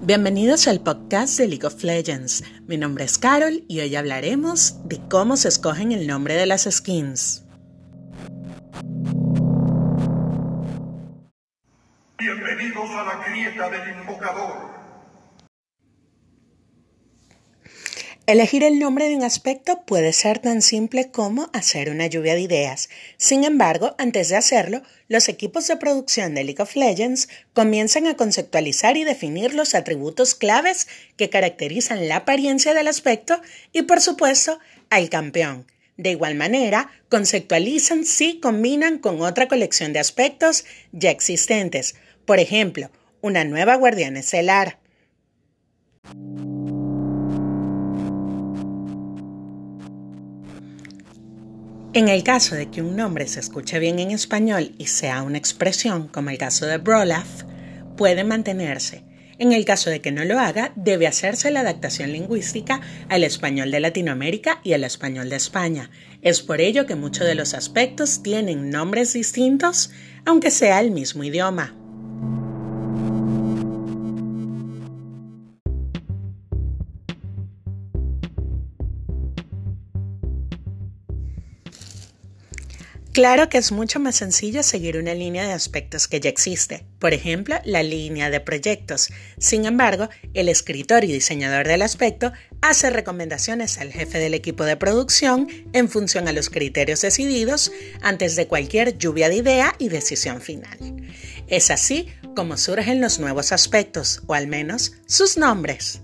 Bienvenidos al podcast de League of Legends. Mi nombre es Carol y hoy hablaremos de cómo se escogen el nombre de las skins. Bienvenidos a la grieta del invocador. Elegir el nombre de un aspecto puede ser tan simple como hacer una lluvia de ideas. Sin embargo, antes de hacerlo, los equipos de producción de League of Legends comienzan a conceptualizar y definir los atributos claves que caracterizan la apariencia del aspecto y, por supuesto, al campeón. De igual manera, conceptualizan si combinan con otra colección de aspectos ya existentes, por ejemplo, una nueva guardiana estelar. En el caso de que un nombre se escuche bien en español y sea una expresión, como el caso de Brolaf, puede mantenerse. En el caso de que no lo haga, debe hacerse la adaptación lingüística al español de Latinoamérica y al español de España. Es por ello que muchos de los aspectos tienen nombres distintos, aunque sea el mismo idioma. Claro que es mucho más sencillo seguir una línea de aspectos que ya existe, por ejemplo, la línea de proyectos. Sin embargo, el escritor y diseñador del aspecto hace recomendaciones al jefe del equipo de producción en función a los criterios decididos antes de cualquier lluvia de idea y decisión final. Es así como surgen los nuevos aspectos, o al menos sus nombres.